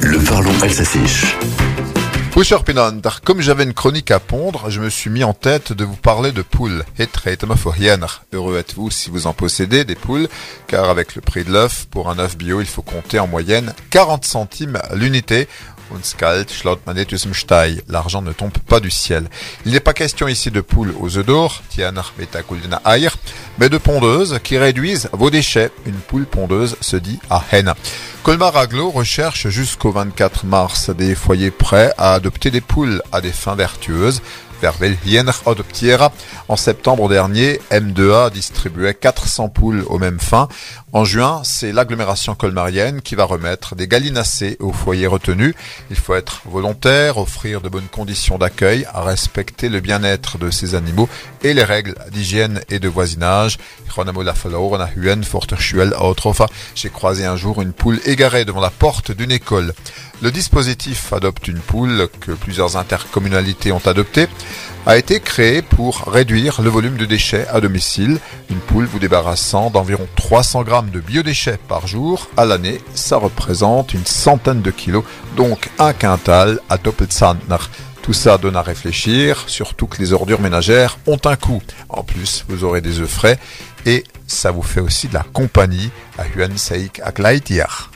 Le parlons. Comme j'avais une chronique à pondre, je me suis mis en tête de vous parler de poules. Heureux êtes-vous si vous en possédez des poules, car avec le prix de l'œuf, pour un œuf bio, il faut compter en moyenne 40 centimes l'unité. L'argent ne tombe pas du ciel. Il n'est pas question ici de poules aux œufs d'or, mais de pondeuses qui réduisent vos déchets. Une poule pondeuse se dit à haine. Colmar Aglo recherche jusqu'au 24 mars des foyers prêts à adopter des poules à des fins vertueuses. En septembre dernier, M2A distribuait 400 poules aux mêmes fins. En juin, c'est l'agglomération colmarienne qui va remettre des gallinacées aux foyers retenus. Il faut être volontaire, offrir de bonnes conditions d'accueil, respecter le bien-être de ces animaux et les règles d'hygiène et de voisinage. J'ai croisé un jour une poule égarée devant la porte d'une école. Le dispositif adopte une poule que plusieurs intercommunalités ont adoptée a été créé pour réduire le volume de déchets à domicile. Une poule vous débarrassant d'environ 300 grammes de biodéchets par jour à l'année, ça représente une centaine de kilos, donc un quintal à Doppelzahner. Tout ça donne à réfléchir, surtout que les ordures ménagères ont un coût. En plus, vous aurez des œufs frais et ça vous fait aussi de la compagnie à Huan Seik Aklaitiar.